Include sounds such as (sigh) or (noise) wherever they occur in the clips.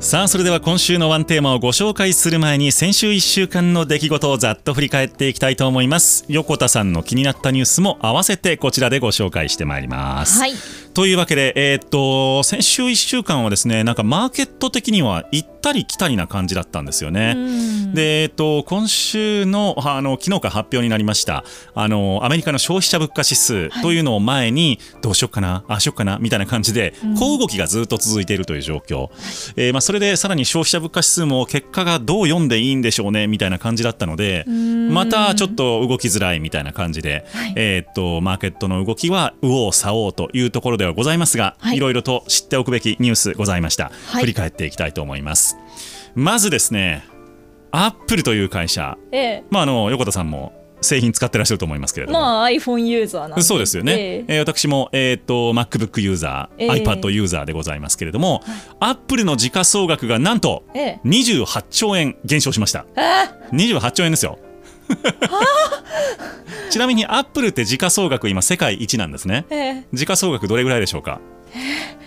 さあそれでは今週のワンテーマをご紹介する前に先週1週間の出来事をざっと振り返っていきたいと思います。横田さんの気になったニュースも合わせてこちらでご紹介してまいります、はい。というわけで、えーっと先週1週間はですねなんかマーケット的には行ったり来たりな感じだったんですよね。うん。で、えーっと今週のあの昨日から発表になりましたあのアメリカの消費者物価指数というのを前に、どうしよっかなあしよっかなみたいな感じで小動きがずっと続いているという状況、えーまあ、それでさらに消費者物価指数も結果がどう読んでいいんでしょうねみたいな感じだったのでん。またちょっと動きづらいみたいな感じで、はい。えーっとマーケットの動きは右往左往というところではございますが、はい。いろいろと知っておくべきニュースございました、はい。振り返っていきたいと思います。まずですねアップルという会社。ええ。まああの横田さんも製品使ってらっしゃると思いますけれども、まあ iPhone ユーザーなんで。そうですよね、ええ。えー私も、えー、と MacBook ユーザー、ええ。iPad ユーザーでございますけれども、アップルの時価総額がなんとええ。28兆円減少しました。あ28兆円ですよ (laughs) ちなみにアップルって時価総額今世界一なんですね。え時価総額どれぐらいでしょうか？え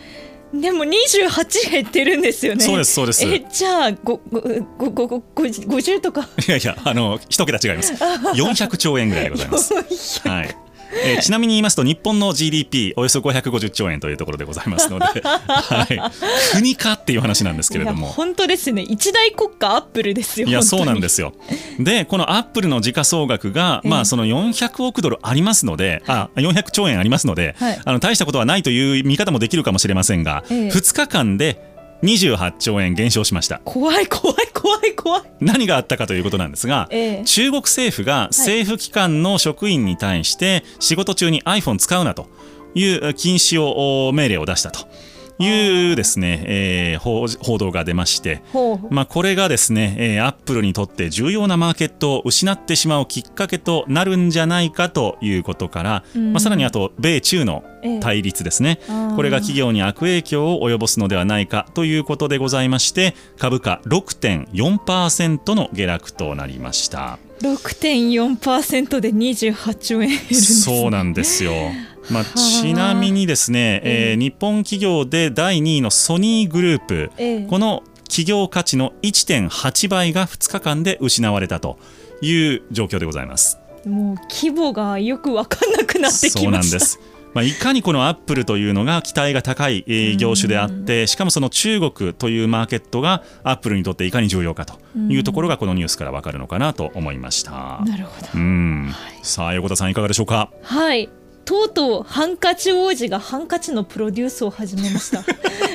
でも28減ってるんですよね。そうですそうです。えじゃあごごごごごご50とかいやいやあの一桁違います400兆円ぐらいでございますはいえーちなみに言いますと日本の GDP およそ550兆円というところでございますので、(laughs) はい、国かっていう話なんですけれども。本当ですね。一大国家アップルですよいやそうなんですよ。でこのアップルの時価総額が、ええ。まあ、その400億ドルありますのであ400兆円ありますので、はい。あの大したことはないという見方もできるかもしれませんが、ええ。2日間で28兆円減少しました。怖い怖い怖い怖い。何があったかということなんですが、ええ。中国政府が政府機関の職員に対して仕事中に iPhone 使うなという禁止をお命令を出したというですね、えー報報道が出まして、まあ、これがですね、えーアップルにとって重要なマーケットを失ってしまうきっかけとなるんじゃないかということから、うん。まあ、さらにあと米中のええ。対立ですね、あー。これが企業に悪影響を及ぼすのではないかということでございまして株価6.4%の下落となりました。6.4%で28兆円減るんです、ね、そうなんですよ。まあ、はあちなみにですね、えー日本企業で第2位のソニーグループ、ええこの企業価値の1.8倍が2日間で失われたという状況でございます。もう規模がよく分かんなくなってそうきましたなんです。まあ、いかにこのアップルというのが期待が高い、えー業種であってしかもその中国というマーケットがアップルにとっていかに重要かというところがこのニュースからわかるのかなと思いました。なるほどうん、さあ横田さんいかがでしょうか？はいとうとうハンカチ王子がハンカチのプロデュースを始めました。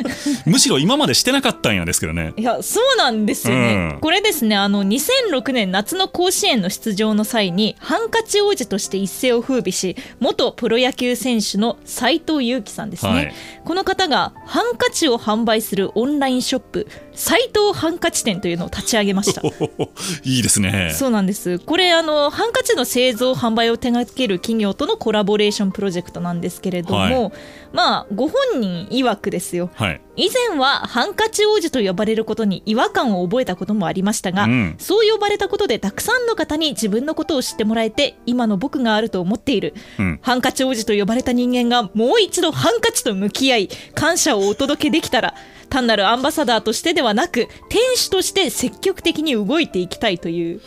(laughs) むしろ今までしてなかったんやですけどね。いやそうなんですよね、うん。これですねあの2006年夏の甲子園の出場の際にハンカチ王子として一世を風靡し元プロ野球選手の斉藤佑樹さんですね、はい。この方がハンカチを販売するオンラインショップ斉藤ハンカチ店というのを立ち上げました。(laughs) いいですね。そうなんです。これあのハンカチの製造販売を手掛ける企業とのコラボレーションプロジェクトなんですけれども、はい。まあご本人曰くですよ。はい。以前はハンカチ王子と呼ばれることに違和感を覚えたこともありましたが、うん。そう呼ばれたことでたくさんの方に自分のことを知ってもらえて今の僕があると思っている、うん。ハンカチ王子と呼ばれた人間がもう一度ハンカチと向き合い感謝をお届けできたら単なるアンバサダーとしてではなく店主として積極的に動いていきたいという、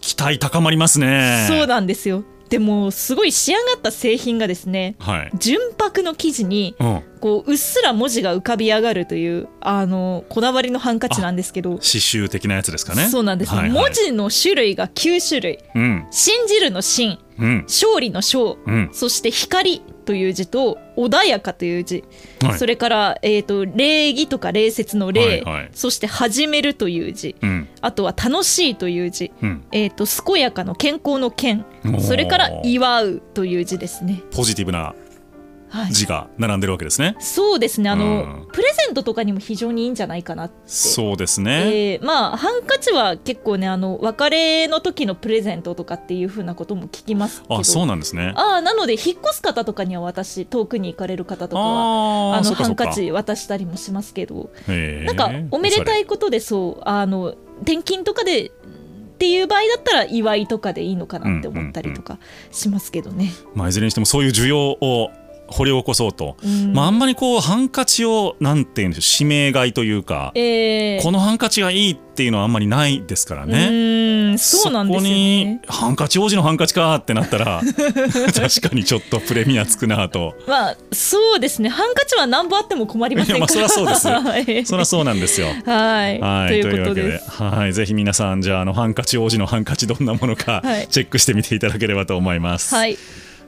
期待高まりますね。そうなんですよでもすごい仕上がった製品がですねはい。純白の生地にうん。こううっすら文字が浮かび上がるというあのこだわりのハンカチなんですけど刺繍的なやつですかね。そうなんです、はいはい文字の種類が9種類うん。信じるの信うん。勝利の勝、うん。そして光という字と穏やかという字、はい。それから、えー、と礼儀とか礼節の礼、はいはい。そして始めるという字。うん。あとは楽しいという字、うん。えー、と健やかの健。康の健それから祝うという字ですね。ポジティブなはい字が並んでるわけですね。そうですねあの、うんプレゼントとかにも非常にいいんじゃないかなってそうですね。えーまあハンカチは結構ねあの別れの時のプレゼントとかっていう風なことも聞きますけどあ、そうなんですね。あーなので引っ越す方とかには私遠くに行かれる方とかはあのハンカチ渡したりもしますけどなんかおめでたい。いことでそうあの転勤とかでっていう場合だったら祝いとかでいいのかなって思ったりとかしますけどね。まあいずれにしてもそういう需要を掘り起こそうと、うん。まあ、あんまりこうハンカチをなんていうんでしょう指名買いというか、えーこのハンカチがいいっていうのはあんまりないですからうね。そうなんですよそこにね。ハンカチ王子のハンカチかってなったら (laughs) 確かにちょっとプレミアつくなと。まあそうですね。ハンカチは何本あっても困りませんから。いやまあそりゃそうです。(laughs) そりゃそうなんですよ。はい、はい、というわけで。はい、ぜひ皆さんじゃああのハンカチ王子のハンカチどんなものかはい。チェックしてみていただければと思います。はい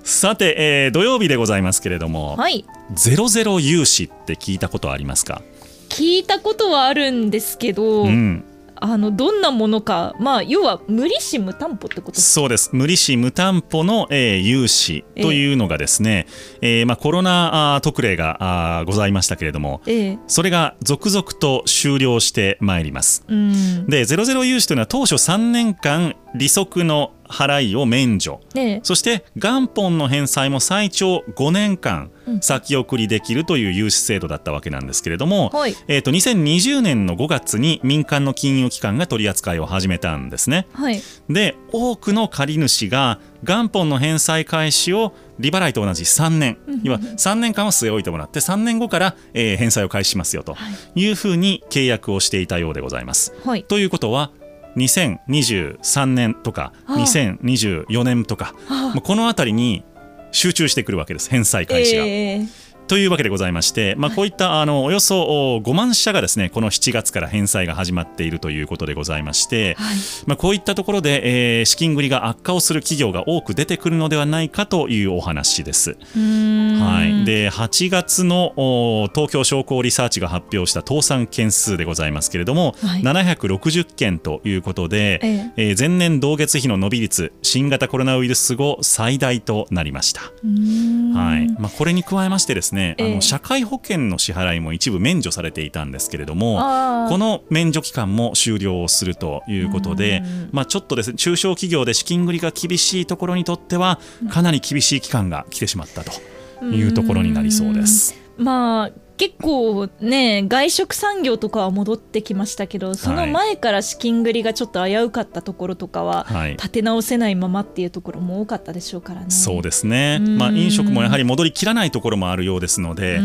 さて、えー土曜日でございますけれども、はい。ゼロゼロ融資って聞いたことありますか？聞いたことはあるんですけど、うん、あのどんなものかまあ要は無利子無担保ってことですそうです。無利子無担保の、えー融資というのがですね、えーまあ、コロナあー特例があーございましたけれどもええ。それが続々と終了してまいります。うん。でゼロゼロ融資というのは当初3年間利息の払いを免除。ね。そして元本の返済も最長5年間うん。先送りできるという融資制度だったわけなんですけれども、はい。えー、と2020年の5月に民間の金融機関が取り扱いを始めたんですね。はい。で多くの借り主が元本の返済開始を利払いと同じ3年。要は3年間は据え置いてもらって3年後から、えー返済を開始しますよというふうに契約をしていたようでございます。はい。ということは2023年とかああ。2024年とかこの辺りに集中してくるわけです返済開始が。ええというわけでございまして、まあ、こういったあのおよそお5万社がですねこの7月から返済が始まっているということでございまして、はい。まあ、こういったところで、えー資金繰りが悪化をする企業が多く出てくるのではないかというお話です。はい、で8月のお東京商工リサーチが発表した倒産件数でございますけれども、はい。760件ということで、ええ。えー前年同月比の伸び率新型コロナウイルス後最大となりました。はい。まあ、これに加えましてですね、あええ。の社会保険の支払いも一部免除されていたんですけれどもあー。この免除期間も終了するということでうん、まあ、ちょっとですね中小企業で資金繰りが厳しいところにとってはかなり厳しい期間が来てしまったというところになりそうです。まあ結構ね外食産業とかは戻ってきましたけどその前から資金繰りがちょっと危うかったところとかは、はい。立て直せないままっていうところも多かったでしょうからね。そうですね、うん。まあ、飲食もやはり戻りきらないところもあるようですので、えうん。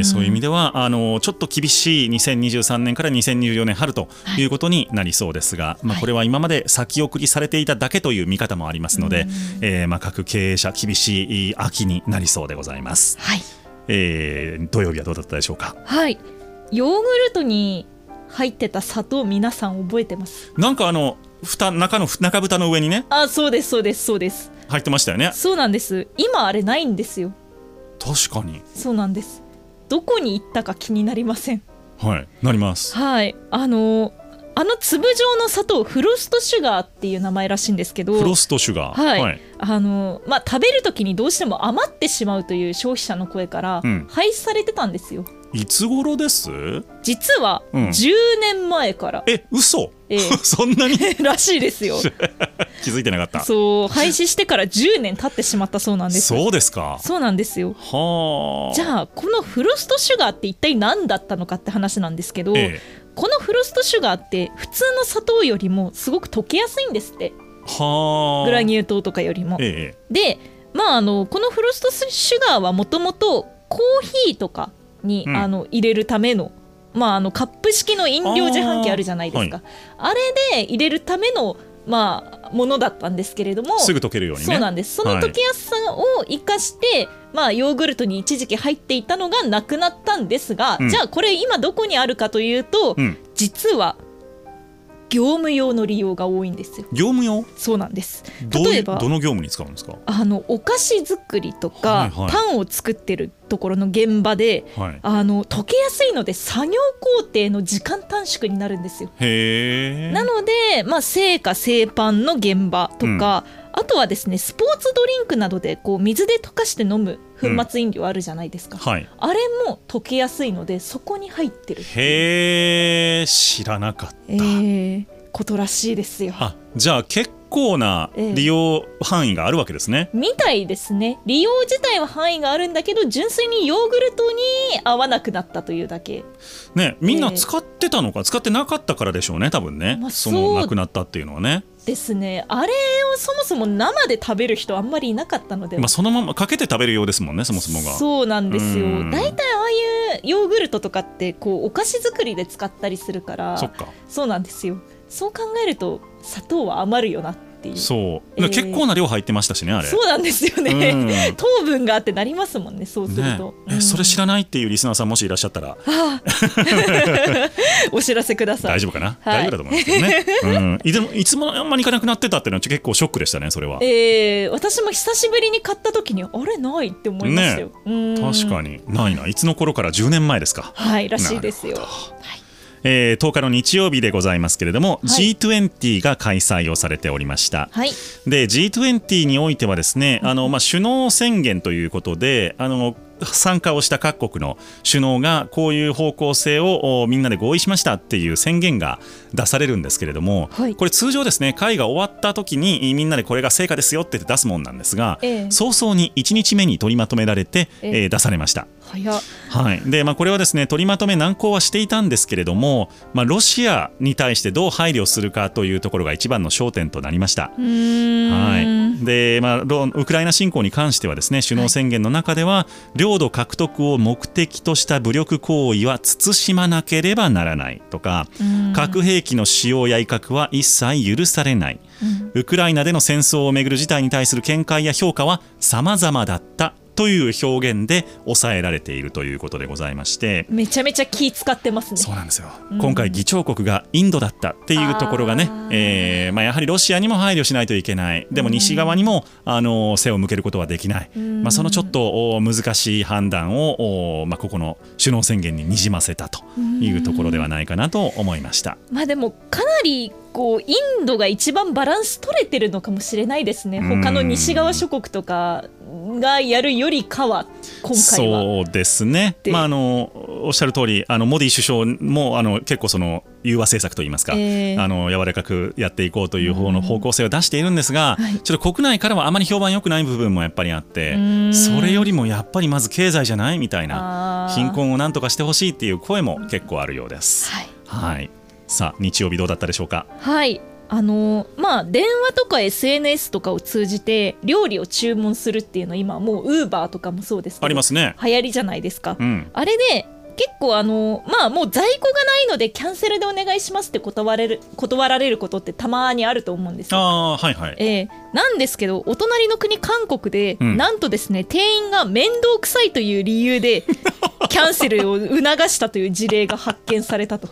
ーそういう意味ではあのちょっと厳しい2023年から2024年春とい。うことになりそうですが、まあ、これは今まで先送りされていただけという見方もありますので、えーまあ、各経営者厳しい秋になりそうでございます、はい、えー土曜日はどうだったでしょうか？はい、ヨーグルトに入ってた砂糖皆さん覚えてます？なんかあの蓋中の中蓋の上にね。あそうですそうですそうです。入ってましたよね。そうなんです。今あれないんですよ。確かに。そうなんです。どこに行ったか気になりません。はい。なります。はい。あのあの粒状の砂糖フロストシュガーっていう名前らしいんですけどフロストシュガー。はい。あのまあ、食べる時にどうしても余ってしまうという消費者の声から。うん。廃止されてたんですよ、いつ頃です？実はうん。10年前から、え嘘？ええ。(laughs) そんなに？(laughs) らしいですよ。(laughs) 気づいてなかった。そう。廃止してから10年経ってしまったそうなんです。そうですか。そうなんですよ。はあ。じゃあこのフロストシュガーって一体何だったのかって話なんですけど、えこのフロストシュガーって普通の砂糖よりもすごく溶けやすいんですって。えはあ。グラニュー糖とかよりも。ええ。でまああのこのフロストシュガーはもともとコーヒーとかに、うん。あの入れるための,、まあ、あのカップ式の飲料自販機あるじゃないですか。あ,、れで入れるための、まあ、ものだったんですけれどもすぐ溶けるようにね。そうなんです。その溶けやすさを生かして、まあ、ヨーグルトに一時期入っていたのがなくなったんですが、うん。じゃあこれ今どこにあるかというと、うん。実は業務用の利用が多いんですよ。業務用？そうなんです。例えばどの業務に使うんですか？あのお菓子作りとか、はいはい。パンを作ってるところの現場ではい。あの溶けやすいので作業工程の時間短縮になるんですよ。へえ。なので、まあ、製菓製パンの現場とか、あとはですねスポーツドリンクなどでこう水で溶かして飲む粉末飲料あるじゃないですか、はい。あれも溶けやすいのでそこに入ってるへえ知らなかった、えーことらしいですよ。あじゃあ結構なええ。利用範囲があるわけですね、みたいですね。利用自体は範囲があるんだけど純粋にヨーグルトに合わなくなったというだけ。ねみんなええ。使ってたのか使ってなかったからでしょうね多分ね、まあそのなくなったっていうのはねですね。あれをそもそも生で食べる人あんまりいなかったので、まあ、そのままかけて食べるようですもんねそもそもが。そうなんですよ。うん。大体ああいうヨーグルトとかってこうお菓子作りで使ったりするから。そうなんですよ。そう考えると砂糖は余るよな。っていう。そう、えー。結構な量入ってましたしねあれ。そうなんですよね、うん。(laughs) 糖分があってなりますもんねそうするね。と、えそれ知らないっていうリスナーさんもしいらっしゃったら。(laughs) お知らせください。大丈夫かな、はい。大丈夫だと思うんですけどね、うん、いつもいつもあんまり行かなくなってたっていうのは結構ショックでしたねそれは。えー、私も久しぶりに買った時にあれ？ないって思いましたよ、うん。確かに。ないな。いつの頃から？10年前ですか。はいらしいですよ。はいえー10日の日曜日でございますけれども、はい。G20 が開催をされておりました。はい。で G20 においてはですねあの、まあ、首脳宣言ということであの参加をした各国の首脳がこういう方向性をおみんなで合意しましたっていう宣言が出されるんですけれども、はい。これ通常ですね会が終わった時にみんなでこれが成果ですよって出すもんなんですが、ええ。早々に1日目に取りまとめられて、ええ。えー出されました。はい。でまあ、これはですね取りまとめ難航はしていたんですけれども、まあ、ロシアに対してどう配慮するかというところが一番の焦点となりました。はい。でまあ、ロウクライナ侵攻に関してはですね首脳宣言の中では、領土獲得を目的とした武力行為は慎まなければならないとか、うん。核兵器の使用や威嚇は一切許されない、うん。ウクライナでの戦争をめぐる事態に対する見解や評価は様々だったという表現で抑えられているということでございまして。めちゃめちゃ気使ってますね。そうなんですよ、うん。今回議長国がインドだったっていうところがねえーまあ、やはりロシアにも配慮しないといけない。でも西側にも、あの背を向けることはできない、うん。まあ、そのちょっとお難しい判断を、おまあ、ここの首脳宣言ににじませたというところではないかなと思いました。まあでもかなりこうインドが一番バランス取れてるのかもしれないですね。うん。他の西側諸国とかがやるよりかは今回は。そうですね、で。まあ、あのおっしゃる通りあのモディ首相もあの結構その融和政策といいますか、ええ。あの柔らかくやっていこうという方の方向性を出しているんですが、はい。ちょっと国内からはあまり評判良くない部分もやっぱりあってうん。それよりもやっぱりまず経済じゃないみたいな貧困をなんとかしてほしいっていう声も結構あるようです。はい。はい、さあ日曜日どうだったでしょうか？はいあのまあ電話とか SNS とかを通じて料理を注文するっていうのは今もうウーバーとかもそうですけどありますね。流行りじゃないですか、うん、あれで結構あのまあもう在庫がないのでキャンセルでお願いしますって断れる断られることってたまにあると思うんですよ。あはいはい。えーなんですけどお隣の国韓国で、うんなんとですね店員が面倒くさいという理由で (laughs) キャンセルを促したという事例が発見されたと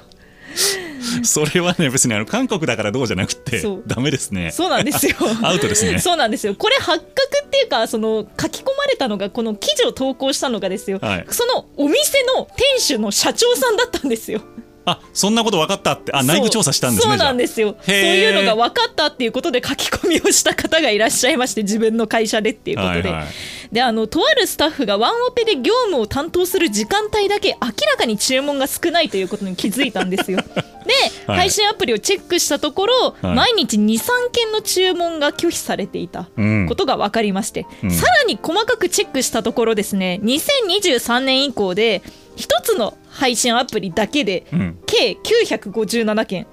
(laughs) それはね別にあの韓国だからどうじゃなくてダメですね。そうなんですよ。(laughs) アウトですね。そうなんですよ。これ発覚っていうかその書き込まれたのがこの記事を投稿したのがですよ、はい。そのお店の店主の社長さんだったんですよあそんなこと分かったって。あ内部調査したんですねそうなんでですよ。そういうのが分かったっていうことで書き込みをした方がいらっしゃいまして自分の会社でっていうことで、はいはい。であのとあるスタッフがワンオペで業務を担当する時間帯だけ明らかに注文が少ないということに気づいたんですよ。(laughs) で、はい。配信アプリをチェックしたところ、はい。毎日23件の注文が拒否されていたうん。ことが分かりまして、うん。さらに細かくチェックしたところですね2023年以降で一つの配信アプリだけでうん。計957件。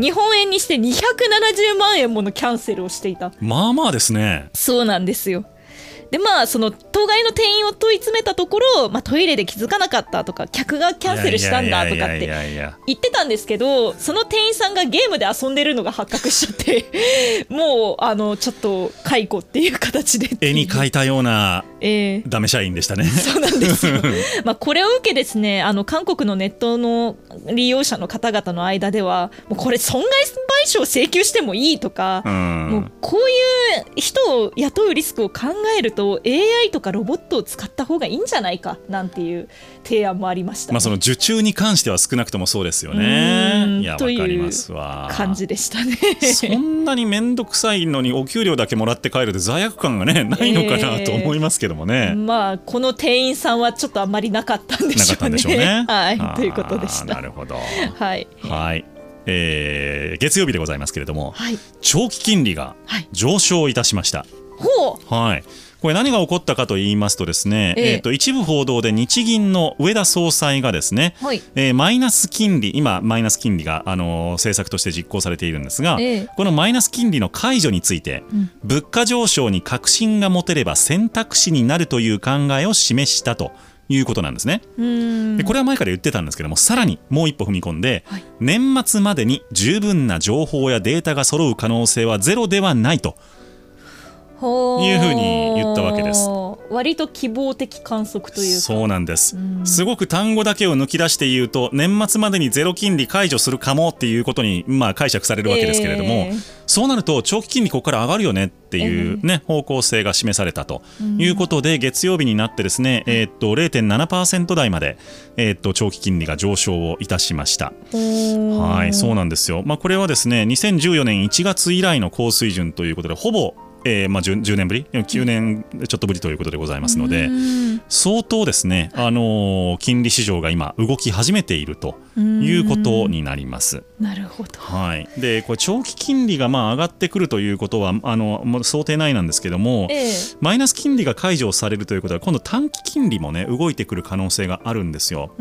日本円にして270万円ものキャンセルをしていた。まあまあですね。そうなんですよでまあその当該の店員を問い詰めたところ、まあ、トイレで気づかなかったとか客がキャンセルしたんだとかって言ってたんですけどその店員さんがゲームで遊んでるのが発覚しちゃって (laughs) もうあのちょっと解雇っていう形で絵に描いたようなえーダメ社員でしたね。そうなんですよ。(laughs) まあこれを受けですね、あの韓国のネットの利用者の方々の間では、もうこれ損害賠償請求してもいいとか、うん。もうこういう人を雇うリスクを考えると AI とかロボットを使った方がいいんじゃないかなんていう提案もありました、まあその受注に関しては少なくともそうですようねん。いやわかというりますわ。感じでしたね。そんなに面倒くさいのにお給料だけもらって帰るって罪悪感がね (laughs) ないのかなと思いますけどもね、まあこの店員さんはちょっとあんまりなかったんでなかったしょうんね。でしょうね。はい。ということでした。なるほど。はい。はい、えー月曜日でございますけれどもはい。長期金利がはい。上昇いたしました。ほう。はい、これ何が起こったかと言いますとですね、ええ。えーと一部報道で日銀の上田総裁がですね、はい。えーマイナス金利今マイナス金利が、あのー政策として実行されているんですが、ええ。このマイナス金利の解除について、うん。物価上昇に確信が持てれば選択肢になるという考えを示したということなんですね。でこれは前から言ってたんですけどもさらにもう一歩踏み込んで、はい。年末までに十分な情報やデータが揃う可能性はゼロではないというふうに言ったわけです。割と希望的観測というか。そうなんです。うん。すごく単語だけを抜き出して言うと年末までにゼロ金利解除するかもっていうことに、まあ、解釈されるわけですけれども、えーそうなると長期金利ここから上がるよねっていう、ね方向性が示されたということで、月曜日になってですね、えーっと0.7%台まで、えーっと長期金利が上昇をいたしました。はい、そうなんですよ。まあ、これはですね、2014年1月以来の高水準ということで、ほぼ、えーまあ、10, 10年ぶり、9年ちょっとぶりということでございますので、うん相当ですね、あのー金利市場が今、動き始めているということになります。なるほど。はい、でこれ長期金利がまあ上がってくるということはあのもう想定内なんですけども、ええ。マイナス金利が解除されるということは今度短期金利もね動いてくる可能性があるんですよ。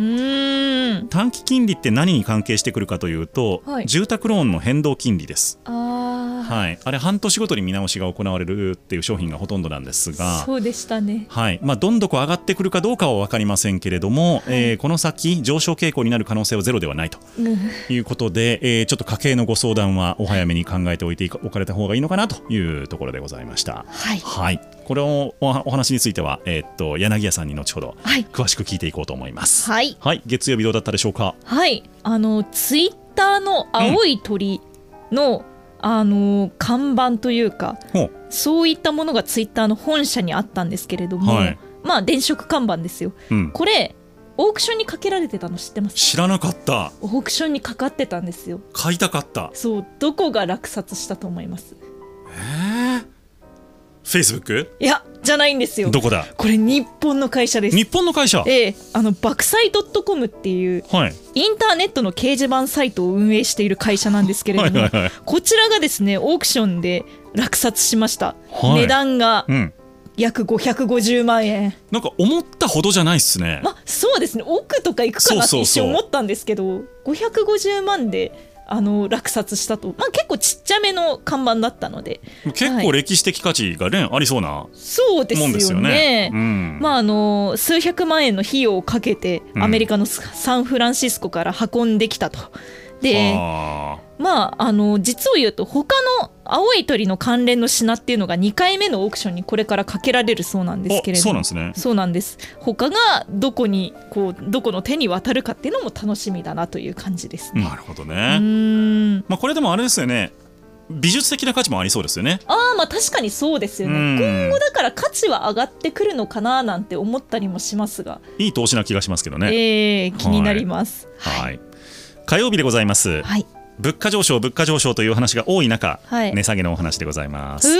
短期金利って何に関係してくるかというと、はい。住宅ローンの変動金利です。あーはい、あれ半年ごとに見直しが行われるっていう商品がほとんどなんですが。そうでしたね。はい。まあ、どんどこ上がってくるかどうかは分かりませんけれども、えーこの先上昇傾向になる可能性はゼロではないと。うん。いうことで、えーちょっと家計のご相談はお早めに考えておいておかれた方がいいのかなというところでございました。はい。はい、これをおお話については、えーっと柳家さんに後ほどはい。詳しく聞いていこうと思います。はい。はい、月曜日どうだったでしょうか？はい。あのツイッターの青い鳥の、あの看板というかそういったものがツイッターの本社にあったんですけれども、はい。まあ電飾看板ですよ。うん、これオークションにかけられてたの知ってます？知らなかった。オークションにかかってたんですよ。買いたかった。そうどこが落札したと思います？えー、Facebook? いやじゃないんですよ。どこだ？これ日本の会社です。日本の会社？ええあの爆災 .com っていうはい。インターネットの掲示板サイトを運営している会社なんですけれども、はいはいはいこちらがですねオークションで落札しました、はい。値段がうん。約550万円。なんか思ったほどじゃないっすね。まあそうですね。奥とか行くかなってそうそうそう。一瞬思ったんですけど550万であの落札したと、まあ、結構ちっちゃめの看板だったので結構歴史的価値がね、ありそうなそうですもんですよよねね。うん。まああの数百万円の費用をかけてうんアメリカのサンフランシスコから運んできたと。ではまああの実を言うと他の青い鳥の関連の品っていうのが2回目のオークションにこれからかけられるそうなんですけれあどそうなんですね。そうなんです他がどこにこうどこの手に渡るかっていうのも楽しみだなという感じですね。なるほどうね。まあこれでもあれですよね。美術的な価値もありそうですよね。ああまあ確かにそうですよね。うん今後だから価値は上がってくるのかななんて思ったりもしますが、いい投資な気がしますけどね。えー気になります。はい。火曜日でございます。はい。物価上昇、物価上昇というお話が多い中、はい値下げのお話でございまうす。ー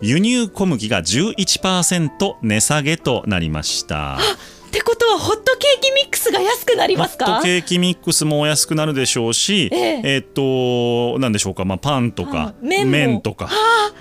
輸入小麦が11%値下げとなりました。(gasps) ってことはホットケーキスが安くなりホますか？ットケーキミックスもお安くなるでしょうし、ええ。えーっと、なんでしょうか、まあ、パンとかあ麺も。とか、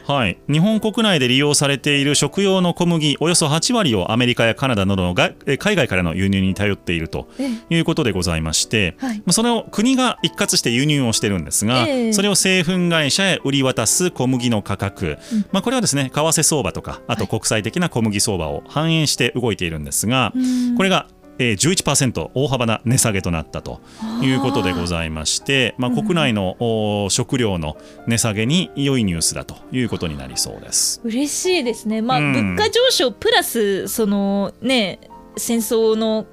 はい、日本国内で利用されている食用の小麦、およそ8割をアメリカやカナダなどのがえ海外からの輸入に頼っているとえいうことでございまして、はい。まあそれを国が一括して輸入をしてるんですが、ええ。それを製粉会社へ売り渡す小麦の価格、まあ、これはですね為替相場とかあと国際的な小麦相場を反映して動いているんですが、これがえー11%大幅な値下げとなったということでございまして、まあ、国内のお食料の値下げに良いニュースだということになりそうです。嬉しいですね。まあ、うん物価上昇プラスそのね戦争の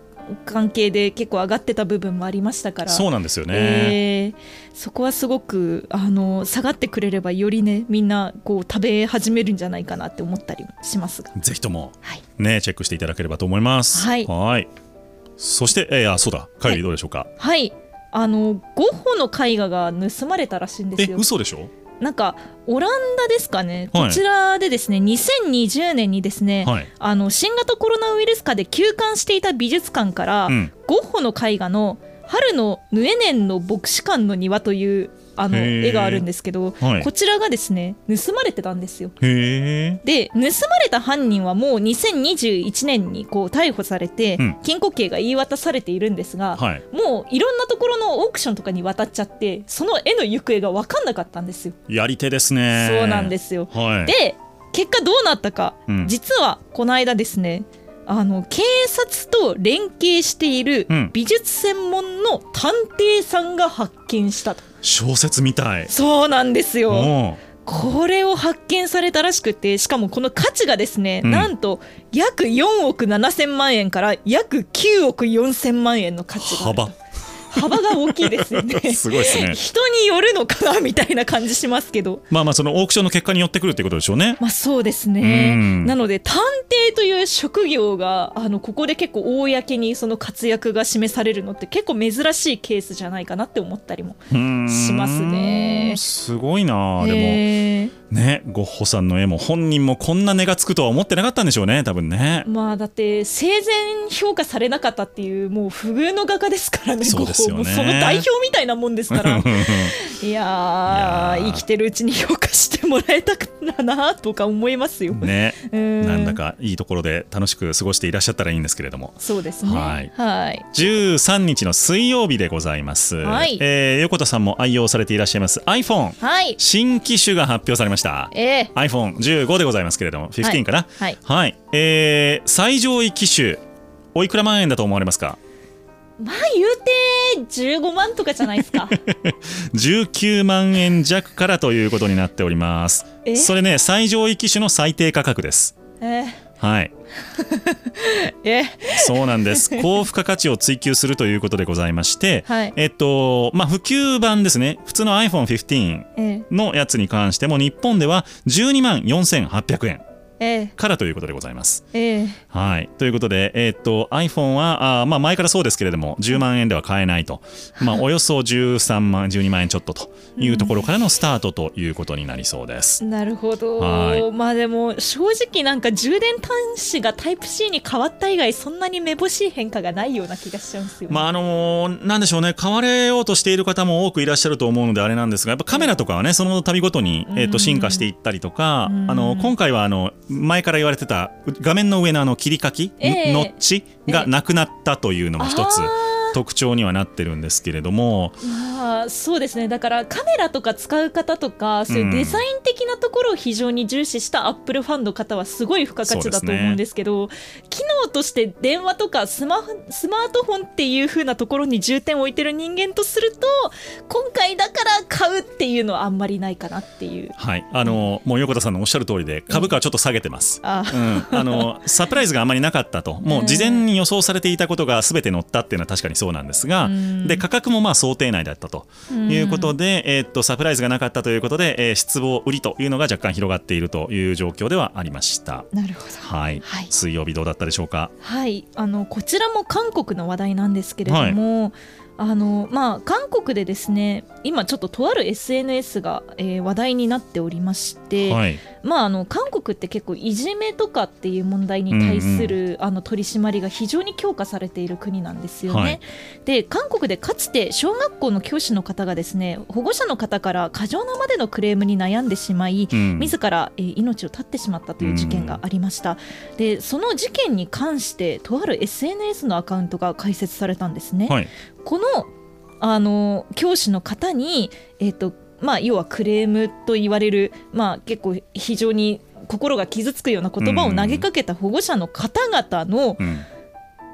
関係で結構上がってた部分もありましたから。そうなんですよね、えーそこはすごくあの下がってくれればよりねみんなこう食べ始めるんじゃないかなって思ったりしますが。ぜひともはい。ねチェックしていただければと思います。はいいそして、えー、あそうだ、カイリーどうでしょうか？はい。あのゴッホの絵画が盗まれたらしいんでえすよ。嘘でしょ？なんかオランダですかね、はい。こちらでですね2020年にですね、はい。あの新型コロナウイルス禍で休館していた美術館から、うん。ゴッホの絵画の「春のヌエネンの牧師館の庭」というあの絵があるんですけど、はい。こちらがですね盗まれてたんですよ。で盗まれた犯人はもう2021年にこう逮捕されて、うん。禁錮刑が言い渡されているんですが、はい。もういろんなところのオークションとかに渡っちゃってその絵の行方が分かんなかったんですよ。やり手ですね。そうなんですよ。はい。で結果どうなったか、うん。実はこの間ですねあの警察と連携しているうん。美術専門の探偵さんが発見したと、小説みたい。そうなんですよ。おこれを発見されたらしくてしかもこの価値がですね、うん。なんと約4億7000万円から約9億4000万円の価値があると。幅幅が大きいですよね。(laughs) すごいですね。人によるのかなみたいな感じしますけど。まあまあそのオークションの結果によってくるってことでしょうね。まあそうですね。うん。なので探偵という職業があのここで結構公にその活躍が示されるのって結構珍しいケースじゃないかなって思ったりもしますね。すごいなでもねゴッホさんの絵も本人もこんな値がつくとは思ってなかったんでしょうね多分ね。まあだって生前評価されなかったっていうもう不遇の画家ですからねそうですよね。その代表みたいなもんですから。(laughs) いや生きてるうちに評価してもらえたらなとか思いますよ。ねうん。なんだかいいところで楽しく過ごしていらっしゃったらいいんですけれども。そうですね。はい。はい。13日の水曜日でございます、はい。えー横田さんも愛用されていらっしゃいます iPhone はい。新機種が発表されましたえー iPhone15 でございますけれども15かな？はい。はい、えー最上位機種おいくら万円だと思われますか？まあ言うて15万とかじゃないですか。(laughs) 19万円弱からということになっております。え？それね最上位機種の最低価格です。えーはい (laughs) え。ーそうなんです。(laughs) 高付加価値を追求するということでございまして、はい。えっとまあ普及版ですね。普通の iPhone15 えーのやつに関しても日本では12万4800円えーからということでございます。えーはい、ということで、えーっと iPhone はあー、まあ、前からそうですけれども10万円では買えないと、(laughs) まあ、およそ13万12万円ちょっとというところからのスタートということになりそうです。なるほど。はい。まあでも正直なんか充電端子がタイプ C に変わった以外そんなにめぼしい変化がないような気がしちゃうんですよ、ね。まああのーなんでしょうね。買われようとしている方も多くいらっしゃると思うのであれなんですがやっぱカメラとかはねその度ごとに、えーっと進化していったりとか、うん。あの今回はあの前から言われてた画面の上のあの切り書き、ええ。ノッチがなくなったというのも一つ。あー特徴にはなってるんですけれども、まあそうですね。だからカメラとか使う方とかそういうデザイン的なところを非常に重視したアップルファンの方はすごい付加価値だと思うんですけど機能として電話とかスマホスマートフォンっていう風なところに重点を置いてる人間とすると今回だから買うっていうのはあんまりないかなっていう。はい、あのもう横田さんのおっしゃる通りで株価はちょっと下げてます。あうん、あのサプライズがあまりなかったと。もう事前に予想されていたことが全て乗ったっていうのは確かにそうなんですが、うん。で価格もまあ想定内だったということで、えーっとサプライズがなかったということで、えー失望売りというのが若干広がっているという状況ではありました。なるほど。はい、はい。水曜日どうだったでしょうか？はい、あのこちらも韓国の話題なんですけれども、あのまあ、韓国でですね今ちょっととある SNS が、えー話題になっておりまして、はい、まあ、あの韓国って結構いじめとかっていう問題に対する、あの取り締まりが非常に強化されている国なんですよね。はい。で韓国でかつて小学校の教師の方がですね保護者の方から過剰なまでのクレームに悩んでしまい、うん。自ら、えー命を絶ってしまったという事件がありました、でその事件に関してとある SNS のアカウントが開設されたんですね、はい、このあの教師の方に、えーとまあ、要はクレームと言われる、まあ、結構非常に心が傷つくような言葉を投げかけた保護者の方々のうん、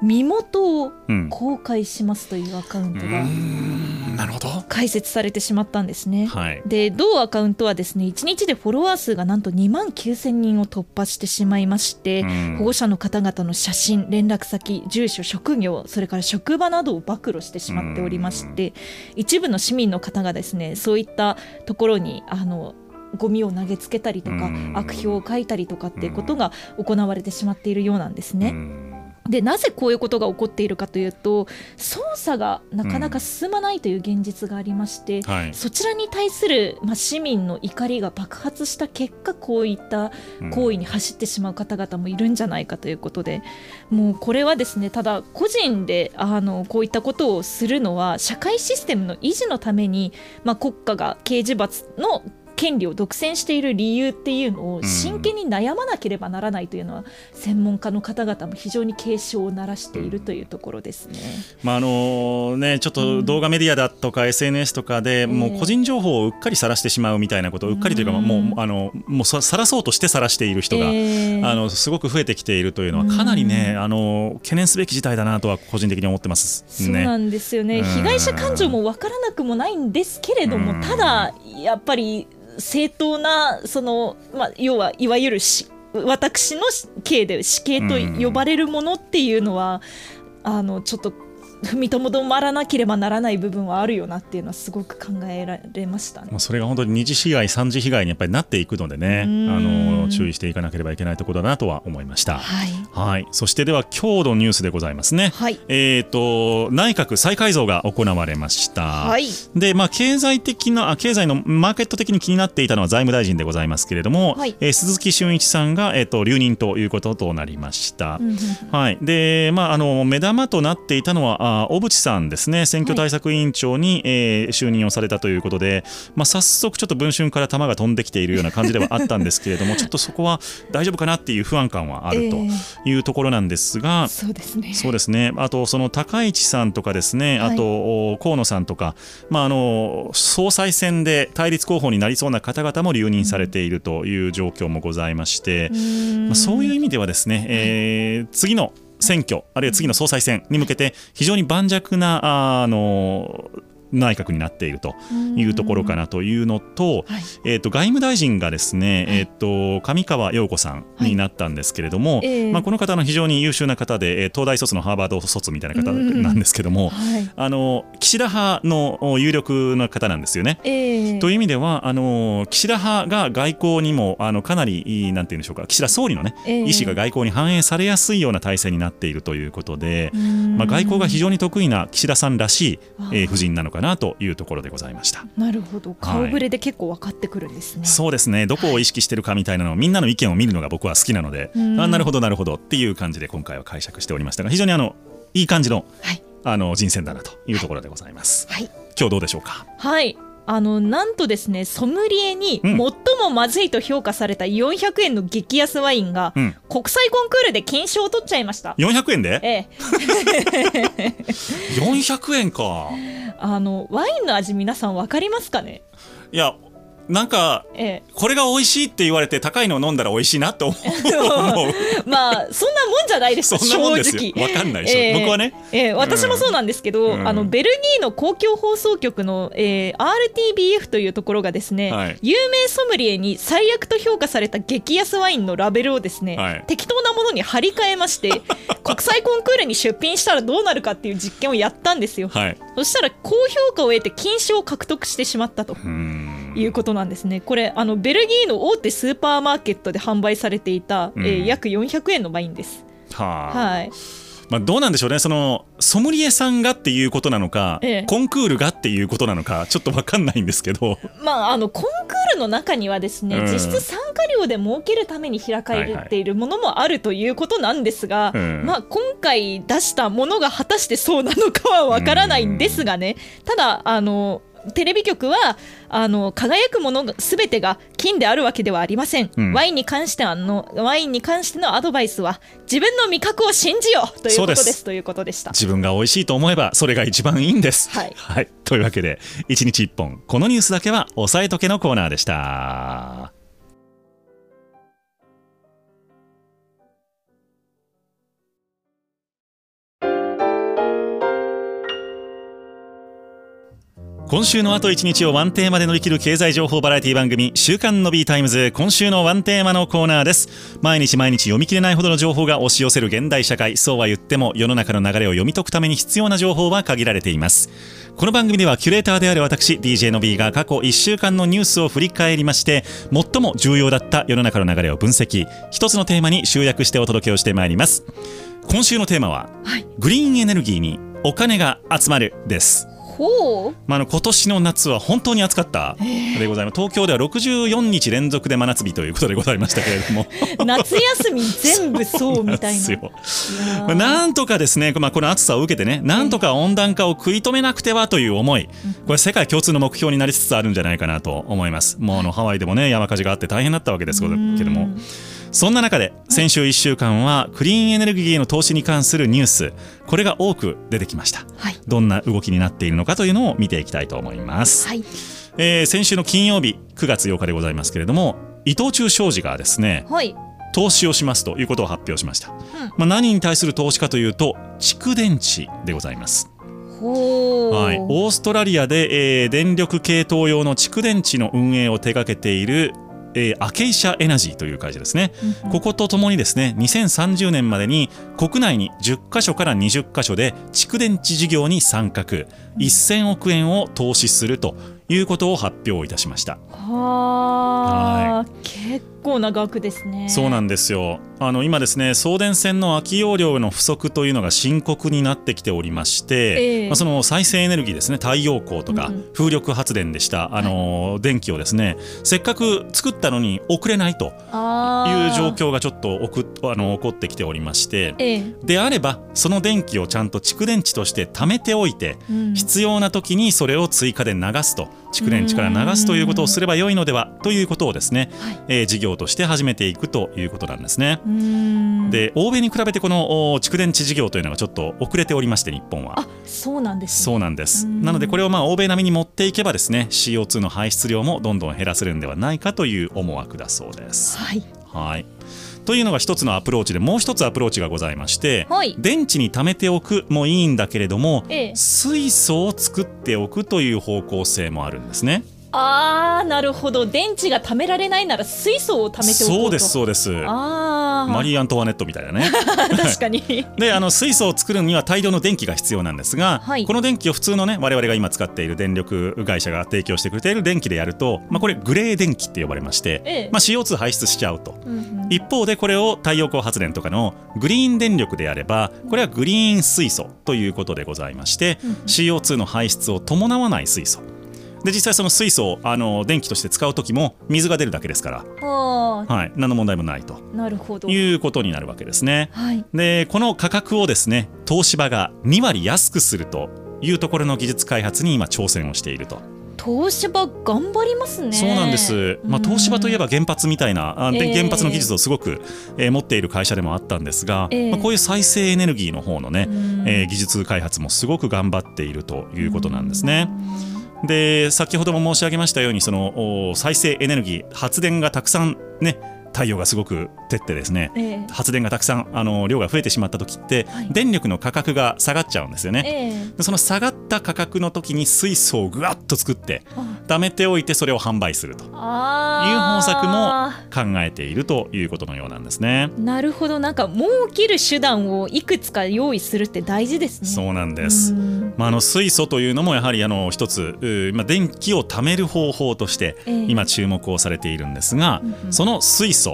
身元をうん、公開しますというアカウントがうん。なるほど。開設されてしまったんですね。はい、で同アカウントはですね1日でフォロワー数がなんと2万9000人を突破してしまいまして、うん。保護者の方々の写真連絡先住所職業それから職場などを暴露してしまっておりまして、一部の市民の方がですねそういったところにあのゴミを投げつけたりとか、うん。悪評を書いたりとかっていうことが行われてしまっているようなんですね。うんでなぜこういうことが起こっているかというと捜査がなかなか進まないという現実がありまして、うんはい、そちらに対する、まあ、市民の怒りが爆発した結果こういった行為に走ってしまう方々もいるんじゃないかということで、うん、もうこれはですねただ個人であのこういったことをするのは社会システムの維持のために、まあ、国家が刑事罰の権利を独占している理由っていうのを真剣に悩まなければならないというのは、専門家の方々も非常に警鐘を鳴らしているというところですね。まああのねちょっと動画メディアだとか SNS とかで、もう個人情報をうっかり晒してしまうみたいなことをうっかりというか、もうあのもう晒そうとして晒している人が、あのすごく増えてきているというのはかなりね、あの懸念すべき事態だなとは個人的に思ってます、ね、そうなんですよね。被害者感情も分からなくもないんですけれども、ただやっぱり正当なその、まあ、要はいわゆる私の刑で死刑と呼ばれるものっていうのは、あのちょっと踏みとどまらなければならない部分はあるよなっていうのはすごく考えられました、ね、それが本当に二次被害、三次被害にやっぱりなっていくのでね、あの注意していかなければいけないところだなとは思いました。はい、はい、そしてでは今日のニュースでございますね。はい、えっ、ー、と内閣再改造が行われました。はい、でまあ経済的なあ経済のマーケット的に気になっていたのは財務大臣でございますけれども、はい、えー、鈴木俊一さんがえっ、ー、と留任ということとなりました。はい。でまああの目玉となっていたのはあ小渕さんですね。選挙対策委員長に、はい、えー、就任をされたということで、まあ、早速ちょっと文春から球が飛んできているような感じではあったんですけれども (laughs) ちょっとそこは大丈夫かなっていう不安感はあるというところなんですが、えー、そうですね。そうですね。あとその高市さんとかですねあと、河野さんとか、まあ、あの総裁選で対立候補になりそうな方々も留任されているという状況もございまして、まあ、そういう意味ではですね、えー、次の選挙あるいは次の総裁選に向けて非常に盤石なあの内閣になっているというところかなというのと,、えー、と外務大臣がですね、えー、と上川陽子さんになったんですけれども、まあ、この方の非常に優秀な方で東大卒のハーバード卒みたいな方なんですけども、あの岸田派の有力な方なんですよね。という意味ではあの岸田派が外交にもあのかなりなんていうんでしょうか岸田総理のね、意思が外交に反映されやすいような体制になっているということで、まあ、外交が非常に得意な岸田さんらしい、えー、夫人なのかかなというところでございました。なるほど。顔ぶれで結構分かってくるんですね、はい、そうですね。どこを意識してるかみたいなのをみんなの意見を見るのが僕は好きなので、あなるほどなるほどっていう感じで今回は解釈しておりましたが非常にあのいい感じの,、はい、あの人選だなというところでございます、はい、今日どうでしょうか？はいあのなんとですねソムリエに最もまずいと評価された400円の激安ワインが、うん、国際コンクールで金賞を取っちゃいました。400円で？ええ。(laughs) 400円か。(laughs) あのワインの味皆さん分かりますかね？いやなんか、ええ、これが美味しいって言われて高いのを飲んだら美味しいなって思う。(laughs) まあそんなもんじゃないです (laughs) 正直。わかんないでしょ、えー、僕はね、えー、私もそうなんですけど、うん、あのベルギーの公共放送局の、えー、RTBF というところがですね、はい、有名ソムリエに最悪と評価された激安ワインのラベルをですね、はい、適当なものに貼り替えまして (laughs) 国際コンクールに出品したらどうなるかっていう実験をやったんですよ、はい、そしたら高評価を得て金賞を獲得してしまったということなんですね。これあのベルギーの大手スーパーマーケットで販売されていた、うん、えー、約400円のワインです。はあ、はい。まあ、どうなんでしょうね。そのソムリエさんがっていうことなのか、ええ、コンクールがっていうことなのかちょっと分かんないんですけど、(laughs) まあ、あのコンクールの中にはですね、うん、実質参加料で儲けるために開かれているものもあるということなんですが、はいはい、まあ、今回出したものが果たしてそうなのかは分からないんですがね、ただあのテレビ局はあの輝くものすべてが金であるわけではありません、うん、ワインに関してはのワインに関してのアドバイスは自分の味覚を信じようということです。ということでした。自分が美味しいと思えばそれが一番いいんです、はい、はい、というわけで1日1本このニュースだけは押さえとけのコーナーでした今週のあと1日をワンテーマで乗り切る経済情報バラエティ番組「週刊 Nobbyタイムズ」今週のワンテーマのコーナーです。毎日毎日読み切れないほどの情報が押し寄せる現代社会。そうは言っても世の中の流れを読み解くために必要な情報は限られています。この番組ではキュレーターである私 DJ の B が過去1週間のニュースを振り返りまして最も重要だった世の中の流れを分析。一つのテーマに集約してお届けをしてまいります。今週のテーマは、はい。グリーンエネルギーにお金が集まるです。ほう。まあ、あの今年の夏は本当に暑かったでございます。東京では64日連続で真夏日ということでございましたけれども。夏休み全部そうみたいな。(laughs) まあなんとかですね、まあ、この暑さを受けてね、なんとか温暖化を食い止めなくてはという思い、これ、世界共通の目標になりつつあるんじゃないかなと思います。もうあのハワイでもね、山火事があって大変だったわけですけども、そんな中で、先週1週間は、クリーンエネルギーへの投資に関するニュース、これが多く出てきました。はいどんな動きになっているのかというのを見ていきたいと思います。はいえー先週の金曜日、9月8日でございますけれども、伊藤忠商事がですね、はい投資をしますということを発表しました。まあ、何に対する投資かというと、蓄電池でございます。はい、オーストラリアで、えー電力系統用の蓄電池の運営を手掛けている、えーアケイシャエナジーという会社ですね、こことともにですね2030年までに国内に10カ所から20カ所で蓄電池事業に参画。1000億円を投資するということを発表いたしました。はあ、結構な額ですね。そうなんですよ。あの今ですね送電線の空き容量の不足というのが深刻になってきておりまして、ええ。まあ、その再生エネルギーですね太陽光とかうんうん。風力発電でした、あの電気をですねせっかく作ったのに送れないとあいう状ー況がちょっとおくあの起こってきておりましてええ。であればその電気をちゃんと蓄電池として貯めておいてうん。必要な時にそれを追加で流すと蓄電池から流すということをすればよいのではということをですね、はい。えー事業として始めていくということなんですね。で欧米に比べてこのお蓄電池事業というのがちょっと遅れておりまして日本は。あそうなんですね。そうなんです。うん。なのでこれをまあ欧米並みに持っていけばですね CO2 の排出量もどんどん減らせるんではないかという思惑だそうです。はい。はいというのが一つのアプローチでもう一つアプローチがございまして、はい。電池に貯めておくもいいんだけれども、ええ。水素を作っておくという方向性もあるんですね。あーなるほど。電池が貯められないなら水素を貯めておこうと。そうですそうです。あーマリー・アントワネットみたいなね。(laughs) 確かに。(laughs) であの水素を作るには大量の電気が必要なんですが、はい。この電気を普通のね我々が今使っている電力会社が提供してくれている電気でやると、まあ、これグレー電気って呼ばれまして、ええ。まあ、CO2 排出しちゃうと。うんうん。一方でこれを太陽光発電とかのグリーン電力でやればこれはグリーン水素ということでございまして、CO2 の排出を伴わない水素で実際その水素をあの電気として使う時も水が出るだけですから、あ。はい、何の問題もないと。ーなるほど。いうことになるわけですね。はい。でこの価格をですね東芝が2割安くするというところの技術開発に今挑戦をしていると、東芝頑張りますね。そうなんです、まあ、東芝といえば原発みたいなあでええ。原発の技術をすごく、えー持っている会社でもあったんですが、ええ。まあ、こういう再生エネルギーの方のね、うん。えー技術開発もすごく頑張っているということなんですね。で先ほども申し上げましたようにその再生エネルギー発電がたくさんね太陽がすごく照ってですね、ええ。発電がたくさんあの量が増えてしまった時って、はい。電力の価格が下がっちゃうんですよね。ええ。でその下がった価格の時に水素をぐわっと作ってあ。貯めておいてそれを販売すると。いうあ方策ーも考えているということのようなんですね。なるほど。なんか儲ける手段をいくつか用意するって大事ですね。そうなんです。うん。まあ、あの水素というのもやはりあの一つ、まあ、電気を貯める方法としてええ。今注目をされているんですが、うんうん。その水素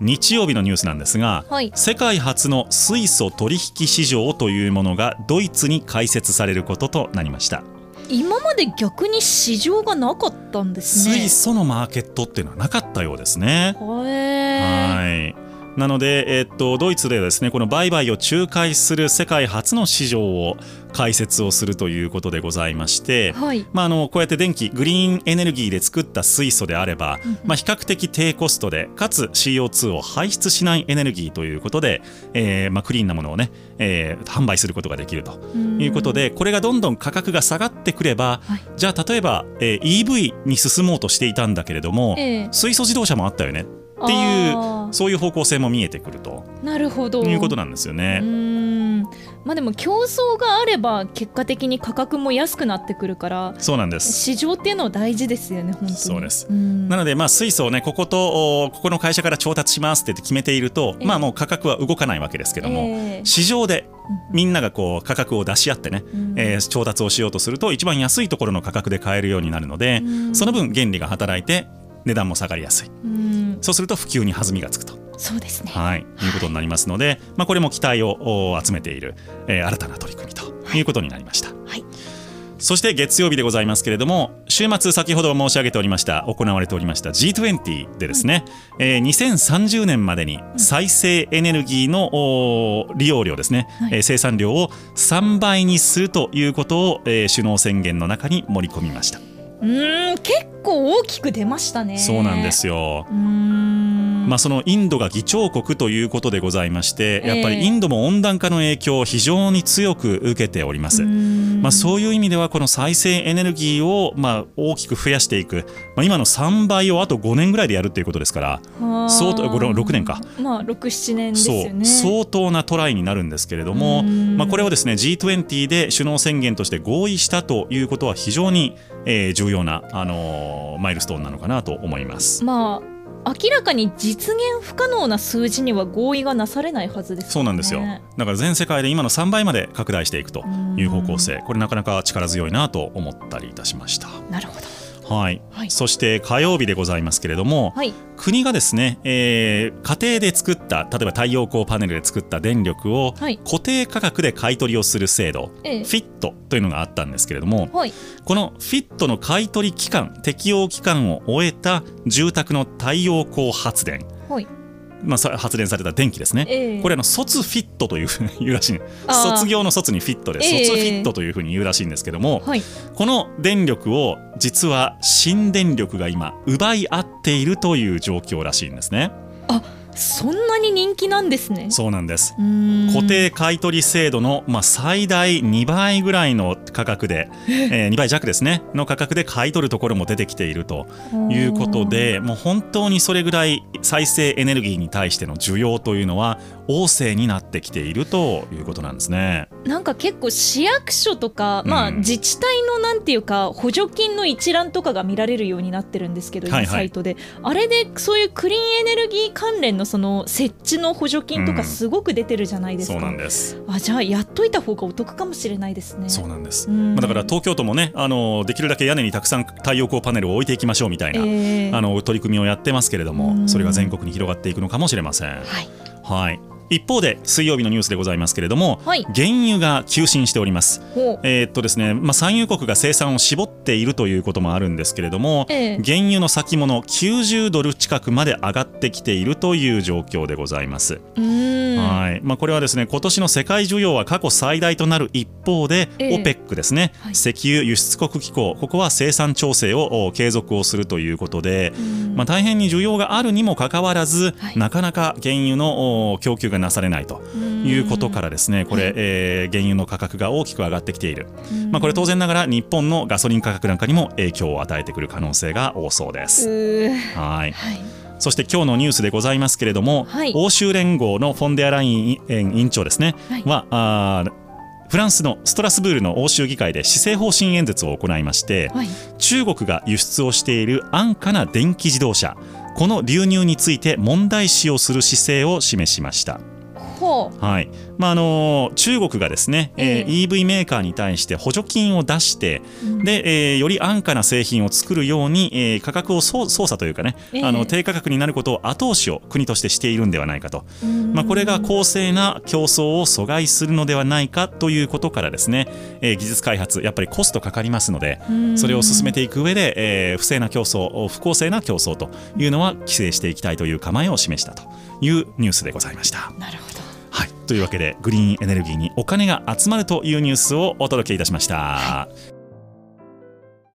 日曜日のニュースなんですが、はい世界初の水素取引市場というものがドイツに開設されることとなりました。今まで逆に市場がなかったんですね水素のマーケットっていうのはなかったようですね。はい。なので、えっと、ドイツではですね、この売買を仲介する世界初の市場を開設をするということでございまして、はい。まあ、あのこうやって電気グリーンエネルギーで作った水素であれば、うんまあ、比較的低コストでかつ CO2 を排出しないエネルギーということで、えーまあ、クリーンなものをね、えー販売することができるということでこれがどんどん価格が下がってくれば、はい。じゃあ例えば、えー EV に進もうとしていたんだけれども、ええ。水素自動車もあったよねっていうそういう方向性も見えてくると。なるほど。いうことなんですよね。まあでも競争があれば結果的に価格も安くなってくるからそうなんです。市場っていうのは大事ですよね本当に。そうです。ん。なので、まあ、水素をね、ここと、おここの会社から調達しますって言って決めていると、ええ。まあ、もう価格は動かないわけですけども、ええ。市場でうんみんながこう価格を出し合ってね、うん。えー調達をしようとすると、一番安いところの価格で買えるようになるので、うん。その分、原理が働いて、値段も下がりやすい。うんそうすると、普及に弾みがつくと。そうですね。はい、いうことになりますので、まあ、これも期待を集めている、えー、新たな取り組みとい。うことになりました。はい。そして月曜日でございますけれども週末先ほど申し上げておりました行われておりました G20 でですね、うん、えー、2030年までに再生エネルギーの利用量ですね、はい、えー、生産量を3倍にするということを、えー、首脳宣言の中に盛り込みましたうん結構大きく出ましたね。そうなんですよ。まあ、そのインドが議長国ということでございまして、やっぱりインドも温暖化の影響を非常に強く受けております。まあ、そういう意味ではこの再生エネルギーをまあ大きく増やしていく、まあ、今の3倍をあと5年ぐらいでやるということですから相当6年か、まあ、67年ですよね。相当なトライになるんですけれども、まあ、これをですね G20 で首脳宣言として合意したということは非常に、えー、重要な、あのー、マイルストーンなのかなと思います。まあ明らかに実現不可能な数字には合意がなされないはずです、ね、そうなんですよ。だから全世界で今の3倍まで拡大していくという方向性。これなかなか力強いなと思ったりいたしました。なるほどはい、はい、そして火曜日でございますけれども、はい、国がですね、えー、家庭で作った例えば太陽光パネルで作った電力を固定価格で買い取りをする制度、はい、フィットというのがあったんですけれども、はい、このフィットの買い取り期間適用期間を終えた住宅の太陽光発電、はいまあ、発電された電気ですね、えー、これあの卒フィットというふうに言うらしい。卒業の卒にフィットで、卒フィットというふうに言うらしいんですけども、はい、この電力を実は新電力が今奪い合っているという状況らしいんですね。あそんなに人気なんですね。そうなんです。固定買取制度の、まあ、最大2倍ぐらいの価格で、え。ー、2倍弱ですね。の価格で買い取るところも出てきているということでもう本当にそれぐらい再生エネルギーに対しての需要というのは旺盛になってきているということなんですね。なんか結構市役所とか、まあ、自治体のなんていうか補助金の一覧とかが見られるようになってるんですけど、はいはい、サイトで。あれでそういうクリーンエネルギー関連のその設置の補助金とかすごく出てるじゃないですか。うん、そうなんです。あじゃあやっといた方がお得かもしれないですね。そうなんです、まあ、だから東京都もねあのできるだけ屋根にたくさん太陽光パネルを置いていきましょうみたいな、えー、あの取り組みをやってますけれどもそれが全国に広がっていくのかもしれません。はい、はい一方で水曜日のニュースでございますけれども、はい、原油が急進しております。えー、っとですね、まあ産油国が生産を絞っているということもあるんですけれども、えー、原油の先物90ドル近くまで上がってきているという状況でございます。はい、まあこれはですね、今年の世界需要は過去最大となる一方で、えー、OPEC ですね、はい、石油輸出国機構、ここは生産調整を継続をするということで、まあ大変に需要があるにもかかわらず、はい、なかなか原油の供給がなされないということからですねこれ、えー、原油の価格が大きく上がってきている、まあ、これ当然ながら日本のガソリン価格なんかにも影響を与えてくる可能性が多そうです。はい。そして今日のニュースでございますけれども、はい、欧州連合のフォンデアライン委員長ですね、はい、はあフランスのストラスブールの欧州議会で施政方針演説を行いまして、はい、中国が輸出をしている安価な電気自動車この流入について問題視をする姿勢を示しました。はいまあ、あの中国がですね、えー、EV メーカーに対して補助金を出して、うん、でえー、より安価な製品を作るように、えー、価格を操作というかね、えー、あの低価格になることを後押しを国としてしているんではないかと、まあ、これが公正な競争を阻害するのではないかということからですね、えー、技術開発やっぱりコストかかりますのでそれを進めていく上で、えー、不正な競争不公正な競争というのは規制していきたいという構えを示したというニュースでございました。なるほどはいというわけでグリーンエネルギーにお金が集まるというニュースをお届けいたしました。はい